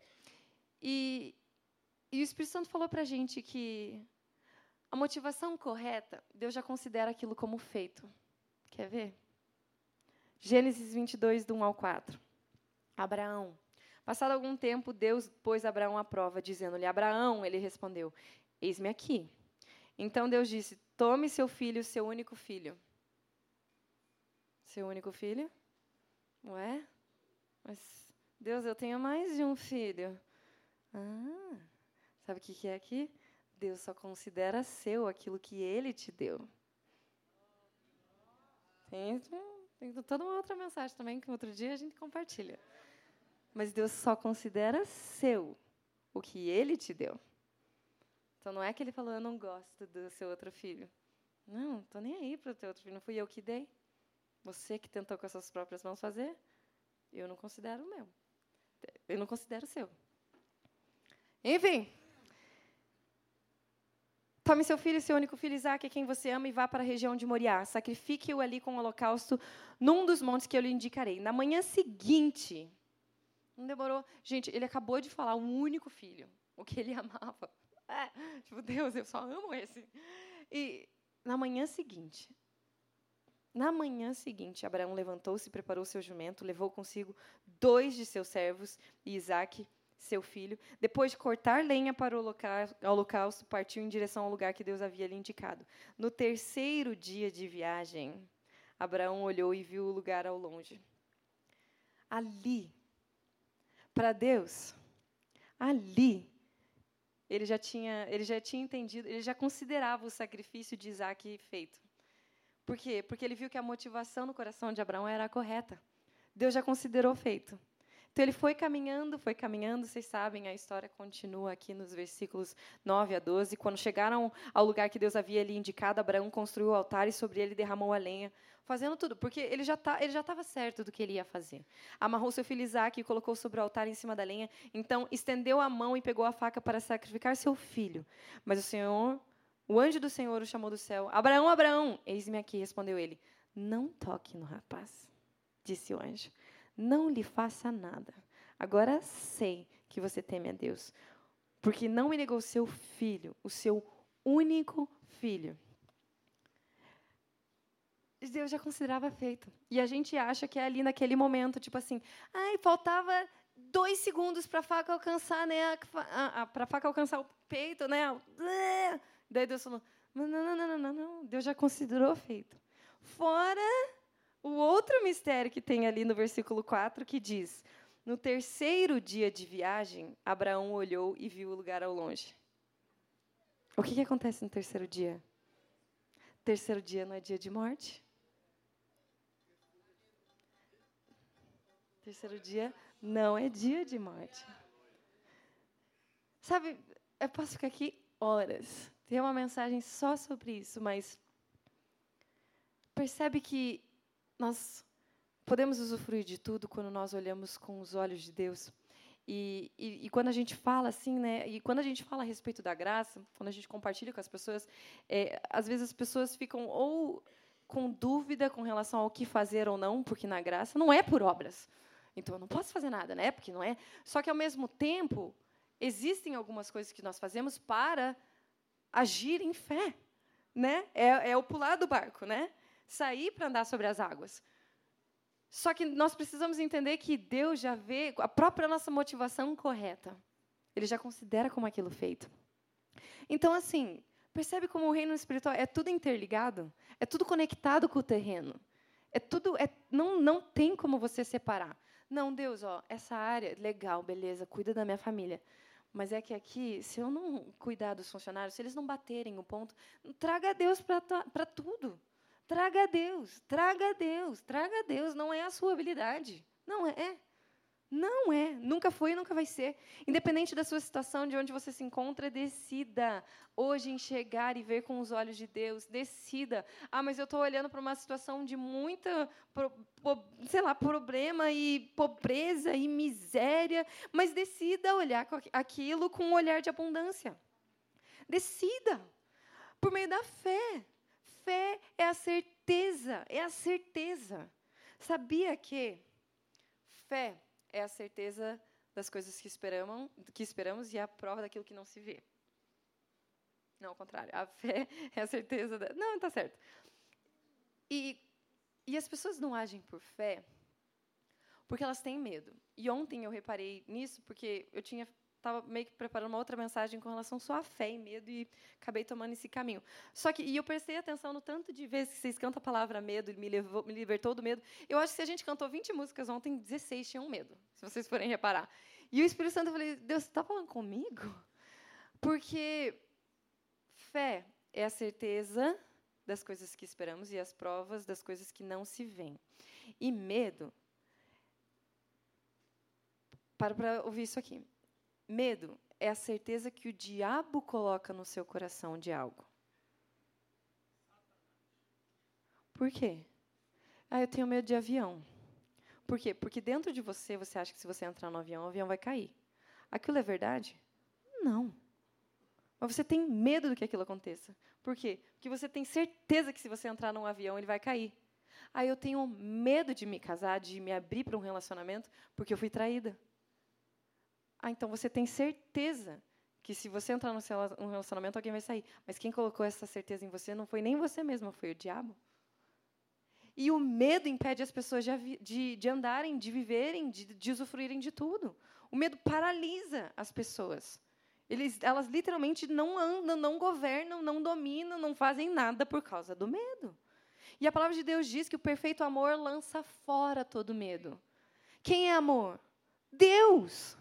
E e o Espírito Santo falou para a gente que a motivação correta, Deus já considera aquilo como feito. Quer ver? Gênesis 22, do 1 ao 4. Abraão. Passado algum tempo, Deus pôs Abraão à prova, dizendo-lhe: Abraão, ele respondeu: Eis-me aqui. Então Deus disse: Tome seu filho, seu único filho. Seu único filho? Ué? Mas, Deus, eu tenho mais de um filho. Ah. Sabe o que é aqui? Deus só considera seu aquilo que Ele te deu. Tem, tem toda uma outra mensagem também que outro dia a gente compartilha. Mas Deus só considera seu o que Ele te deu. Então não é que Ele falou, eu não gosto do seu outro filho. Não, estou nem aí para o teu outro filho. Não fui eu que dei. Você que tentou com as suas próprias mãos fazer, eu não considero o meu. Eu não considero o seu. Enfim, Tome seu filho, seu único filho Isaac, quem você ama, e vá para a região de Moriá. Sacrifique-o ali com o holocausto num dos montes que eu lhe indicarei. Na manhã seguinte, não demorou. Gente, ele acabou de falar um único filho, o que ele *laughs* amava. É, tipo, Deus, eu só amo esse. E na manhã seguinte, na manhã seguinte, Abraão levantou-se, preparou seu jumento, levou consigo dois de seus servos e Isaac seu filho. Depois de cortar lenha para o holocausto, partiu em direção ao lugar que Deus havia lhe indicado. No terceiro dia de viagem, Abraão olhou e viu o lugar ao longe. Ali, para Deus, ali, ele já tinha, ele já tinha entendido, ele já considerava o sacrifício de Isaac feito. Por quê? Porque ele viu que a motivação no coração de Abraão era a correta. Deus já considerou feito. Então ele foi caminhando, foi caminhando, vocês sabem, a história continua aqui nos versículos 9 a 12. Quando chegaram ao lugar que Deus havia lhe indicado, Abraão construiu o altar e sobre ele derramou a lenha, fazendo tudo, porque ele já tá, ele já estava certo do que ele ia fazer. Amarrou seu filho Isaac e colocou sobre o altar em cima da lenha. Então estendeu a mão e pegou a faca para sacrificar seu filho. Mas o Senhor, o anjo do Senhor o chamou do céu. Abraão, Abraão, eis-me aqui, respondeu ele. Não toque no rapaz, disse o anjo não lhe faça nada. Agora sei que você teme a Deus, porque não me negou seu filho, o seu único filho. Deus já considerava feito. E a gente acha que é ali naquele momento, tipo assim, ai, faltava dois segundos para a faca alcançar, né, para a faca alcançar o peito, né? Daí Deus falou, não, não, não, não, não, não, Deus já considerou feito. Fora o outro mistério que tem ali no versículo 4 que diz: No terceiro dia de viagem, Abraão olhou e viu o lugar ao longe. O que, que acontece no terceiro dia? Terceiro dia não é dia de morte? Terceiro dia não é dia de morte. Sabe, eu posso ficar aqui horas. Tem uma mensagem só sobre isso, mas percebe que nós podemos usufruir de tudo quando nós olhamos com os olhos de Deus. E, e, e, quando a gente fala assim, né? E quando a gente fala a respeito da graça, quando a gente compartilha com as pessoas, é, às vezes as pessoas ficam ou com dúvida com relação ao que fazer ou não, porque na graça não é por obras. Então eu não posso fazer nada, né? Porque não é. Só que ao mesmo tempo existem algumas coisas que nós fazemos para agir em fé, né? É, é o pular do barco, né? Sair para andar sobre as águas. Só que nós precisamos entender que Deus já vê a própria nossa motivação correta. Ele já considera como aquilo feito. Então, assim, Percebe como o reino espiritual é tudo interligado? É tudo conectado com o terreno. É tudo, é, não, não tem como você separar. Não, Deus, ó, essa área, legal, beleza, cuida da minha família. Mas é que aqui, se eu não cuidar dos funcionários, se eles não baterem o ponto, traga Deus para tudo. Traga Deus, traga Deus, traga Deus. Não é a sua habilidade. Não é. Não é, nunca foi e nunca vai ser. Independente da sua situação, de onde você se encontra, decida hoje enxergar e ver com os olhos de Deus. Decida. Ah, mas eu estou olhando para uma situação de muita, sei lá, problema e pobreza e miséria. Mas decida olhar aquilo com um olhar de abundância. Decida. Por meio da fé. Fé é a certeza, é a certeza. Sabia que fé é a certeza das coisas que esperamos, que esperamos e a prova daquilo que não se vê. Não, ao contrário. A fé *laughs* é a certeza da... Não, está certo. E, e as pessoas não agem por fé porque elas têm medo. E ontem eu reparei nisso porque eu tinha estava meio que preparando uma outra mensagem com relação só à fé e medo e acabei tomando esse caminho. Só que e eu prestei atenção no tanto de vezes que vocês cantam a palavra medo, me levou, me libertou do medo. Eu acho que se a gente cantou 20 músicas ontem, 16 tinham medo, se vocês forem reparar. E o Espírito Santo eu falei: "Deus, você está falando comigo?" Porque fé é a certeza das coisas que esperamos e as provas das coisas que não se veem. E medo para para ouvir isso aqui. Medo é a certeza que o diabo coloca no seu coração de algo. Por quê? Ah, eu tenho medo de avião. Por quê? Porque dentro de você, você acha que se você entrar no avião, o avião vai cair. Aquilo é verdade? Não. Mas você tem medo do que aquilo aconteça. Por quê? Porque você tem certeza que se você entrar num avião, ele vai cair. Aí eu tenho medo de me casar, de me abrir para um relacionamento, porque eu fui traída. Ah, então você tem certeza que se você entrar num relacionamento, alguém vai sair. Mas quem colocou essa certeza em você não foi nem você mesmo, foi o diabo. E o medo impede as pessoas de, de, de andarem, de viverem, de, de usufruírem de tudo. O medo paralisa as pessoas. Eles, elas literalmente não andam, não governam, não dominam, não fazem nada por causa do medo. E a palavra de Deus diz que o perfeito amor lança fora todo medo. Quem é amor? Deus.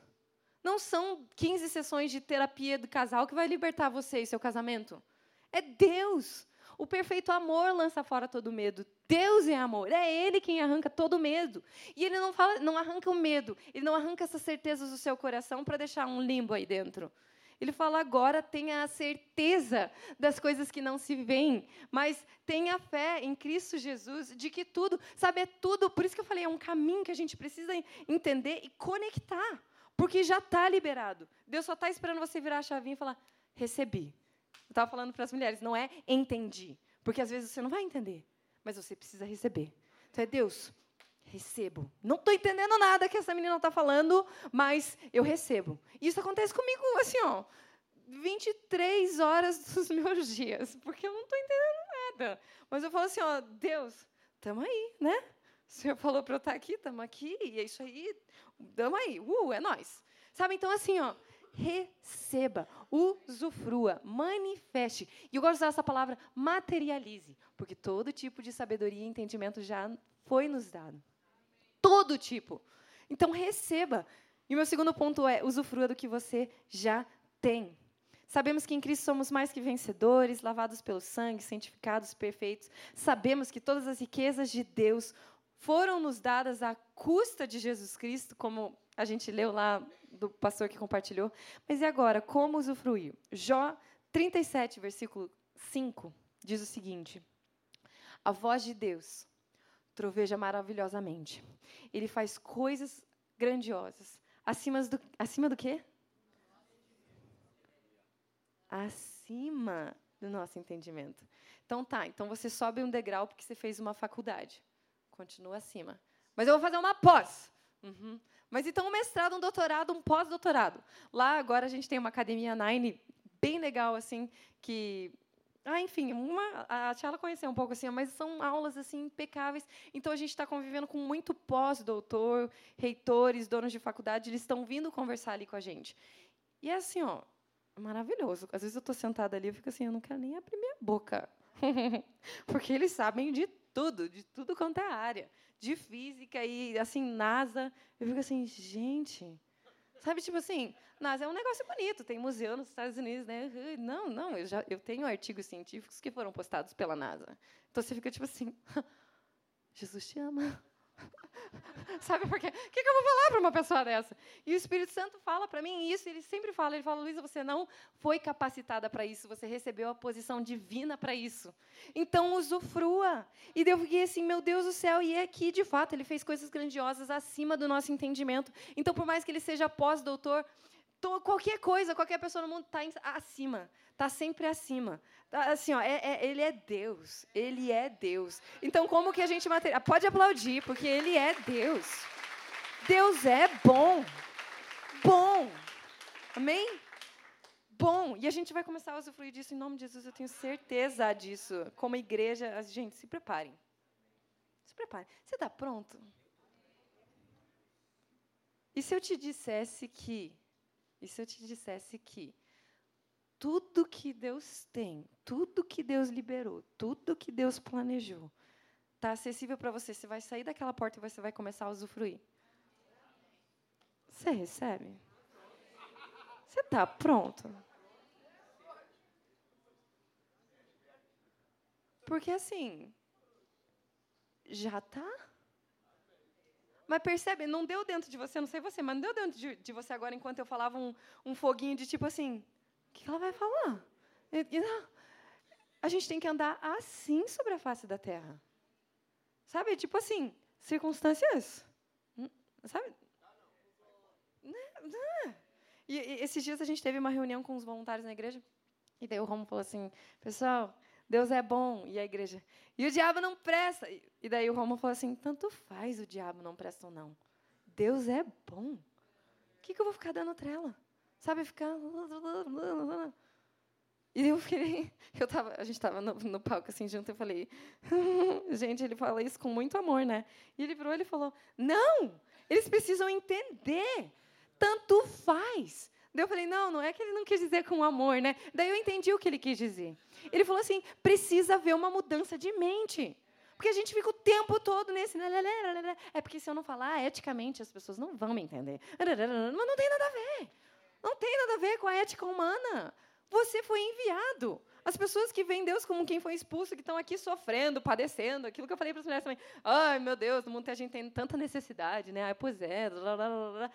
Não são 15 sessões de terapia do casal que vai libertar você e seu casamento. É Deus. O perfeito amor lança fora todo medo. Deus é amor. É Ele quem arranca todo medo. E Ele não, fala, não arranca o medo. Ele não arranca essas certezas do seu coração para deixar um limbo aí dentro. Ele fala agora tenha a certeza das coisas que não se veem, mas tenha fé em Cristo Jesus de que tudo, sabe, é tudo. Por isso que eu falei, é um caminho que a gente precisa entender e conectar. Porque já está liberado. Deus só está esperando você virar a chavinha e falar: recebi. Eu estava falando para as mulheres, não é entendi. Porque às vezes você não vai entender, mas você precisa receber. Então é Deus, recebo. Não estou entendendo nada que essa menina está falando, mas eu recebo. Isso acontece comigo assim, ó, 23 horas *laughs* dos meus dias, porque eu não estou entendendo nada. Mas eu falo assim, ó, Deus, estamos aí, né? O Senhor falou para eu estar aqui, estamos aqui, e é isso aí, damos aí, uh, é nós. Sabe, então assim, ó, receba, usufrua, manifeste. E eu gosto de usar essa palavra materialize, porque todo tipo de sabedoria e entendimento já foi nos dado. Todo tipo. Então receba. E o meu segundo ponto é usufrua do que você já tem. Sabemos que em Cristo somos mais que vencedores, lavados pelo sangue, santificados, perfeitos. Sabemos que todas as riquezas de Deus foram nos dadas à custa de Jesus Cristo, como a gente leu lá do pastor que compartilhou. Mas e agora, como usufruir? Jó 37, versículo 5, diz o seguinte: A voz de Deus troveja maravilhosamente. Ele faz coisas grandiosas. Acima do, acima do quê? Acima do nosso entendimento. Então tá, então você sobe um degrau porque você fez uma faculdade continua acima. Mas eu vou fazer uma pós. Uhum. Mas então um mestrado, um doutorado, um pós-doutorado. Lá agora a gente tem uma academia Nine bem legal assim que ah, enfim, uma, a Tiala conheceu um pouco assim, mas são aulas assim impecáveis. Então a gente está convivendo com muito pós-doutor, reitores, donos de faculdade, eles estão vindo conversar ali com a gente. E é assim, ó, maravilhoso. Às vezes eu estou sentada ali e fico assim, eu não quero nem abrir minha boca. *laughs* Porque eles sabem de tudo, de tudo quanto é área. De física e, assim, NASA. Eu fico assim, gente... Sabe, tipo assim, NASA é um negócio bonito, tem museu nos Estados Unidos, né? Não, não, eu, já, eu tenho artigos científicos que foram postados pela NASA. Então você fica tipo assim, *laughs* Jesus te ama. Sabe por quê? O que, eu vou falar para uma pessoa dessa? E o Espírito Santo fala para mim isso, ele sempre fala, ele fala, Luísa, você não foi capacitada para isso, você recebeu a posição divina para isso. Então, usufrua. E eu fiquei assim, meu Deus do céu, e é aqui, de fato, ele fez coisas grandiosas acima do nosso entendimento. Então, por mais que ele seja pós-doutor, qualquer coisa, qualquer pessoa no mundo está acima, está sempre acima. Tá, assim, ó, é, é, ele é Deus, ele é Deus. Então, como que a gente materializa? Pode aplaudir, porque ele é Deus. Deus é bom, bom. Amém? Bom. E a gente vai começar a usufruir disso em nome de Jesus. Eu tenho certeza disso. Como igreja, gente, se preparem. Se preparem. Você está pronto? E se eu te dissesse que e se eu te dissesse que tudo que Deus tem, tudo que Deus liberou, tudo que Deus planejou, está acessível para você. Você vai sair daquela porta e você vai começar a usufruir. Você recebe? Você está pronto? Porque assim, já está? Mas percebe, não deu dentro de você, não sei você, mas não deu dentro de, de você agora enquanto eu falava um, um foguinho de tipo assim, o que ela vai falar? A gente tem que andar assim sobre a face da terra. Sabe? Tipo assim, circunstâncias. Hum, sabe? Né, né? E, e esses dias a gente teve uma reunião com os voluntários na igreja. E daí o Romo falou assim: pessoal, Deus é bom. E a igreja, e o diabo não presta. E daí o Romo falou assim: tanto faz o diabo não presta ou não. Deus é bom. O que, que eu vou ficar dando trela? Sabe, ficar. E eu fiquei. Eu tava, a gente estava no, no, palco assim junto, eu falei, *laughs* gente, ele fala isso com muito amor, né? E ele virou e falou: não! Eles precisam entender. Tanto faz. Daí eu falei, não, não é que ele não quis dizer com amor, né? Daí eu entendi o que ele quis dizer. Ele falou assim: precisa haver uma mudança de mente. Porque a gente fica o tempo todo nesse. É porque se eu não falar eticamente, as pessoas não vão me entender. Mas não tem nada a ver. Não tem nada a ver com a ética humana. Você foi enviado. As pessoas que veem Deus como quem foi expulso, que estão aqui sofrendo, padecendo, aquilo que eu falei para as mulheres também. Ai, meu Deus, no mundo a gente tem tanta necessidade, né? Ai, pois é. Blá, blá, blá,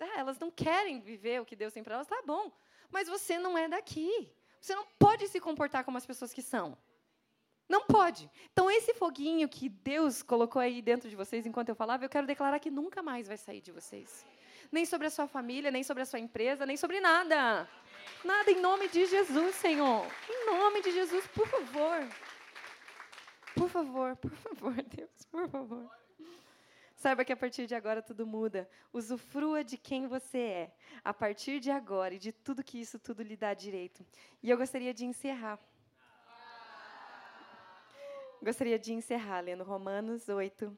ah, elas não querem viver o que Deus tem para elas, tá bom. Mas você não é daqui. Você não pode se comportar como as pessoas que são. Não pode. Então, esse foguinho que Deus colocou aí dentro de vocês enquanto eu falava, eu quero declarar que nunca mais vai sair de vocês. Nem sobre a sua família, nem sobre a sua empresa, nem sobre nada. Nada em nome de Jesus, Senhor. Em nome de Jesus, por favor. Por favor, por favor, *laughs* Deus, por favor. Saiba que a partir de agora tudo muda. Usufrua de quem você é, a partir de agora e de tudo que isso tudo lhe dá direito. E eu gostaria de encerrar. Gostaria de encerrar lendo Romanos 8,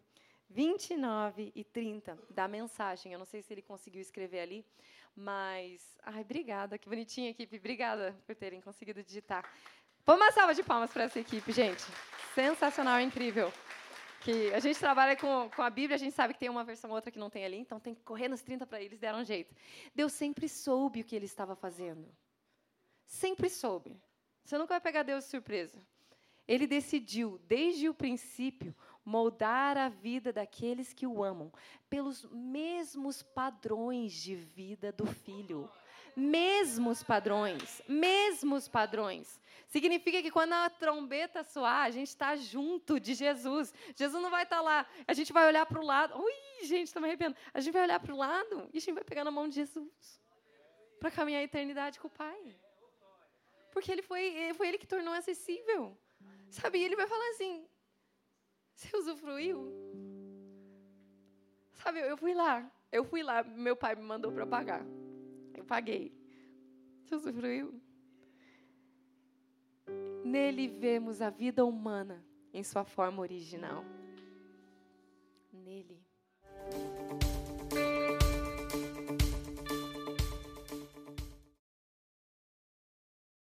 29 e 30 da mensagem. Eu não sei se ele conseguiu escrever ali, mas. Ai, obrigada, que bonitinha equipe. Obrigada por terem conseguido digitar. Vamos uma salva de palmas para essa equipe, gente. Sensacional, incrível que a gente trabalha com, com a Bíblia, a gente sabe que tem uma versão ou outra que não tem ali, então tem que correr nos 30 para eles, deram um jeito. Deus sempre soube o que ele estava fazendo. Sempre soube. Você nunca vai pegar Deus de surpresa. Ele decidiu, desde o princípio, moldar a vida daqueles que o amam, pelos mesmos padrões de vida do filho mesmos padrões, mesmos padrões. Significa que quando a trombeta soar, a gente está junto de Jesus. Jesus não vai estar tá lá. A gente vai olhar para o lado. Ui, gente, estou me arrependendo. A gente vai olhar para o lado e a gente vai pegar na mão de Jesus para caminhar a eternidade com o Pai. Porque ele foi, foi ele que tornou acessível. Sabe? E ele vai falar assim: você usufruiu? Sabe, eu fui lá. Eu fui lá, meu pai me mandou para pagar. Paguei. Você usufruiu? Nele vemos a vida humana em sua forma original. Nele.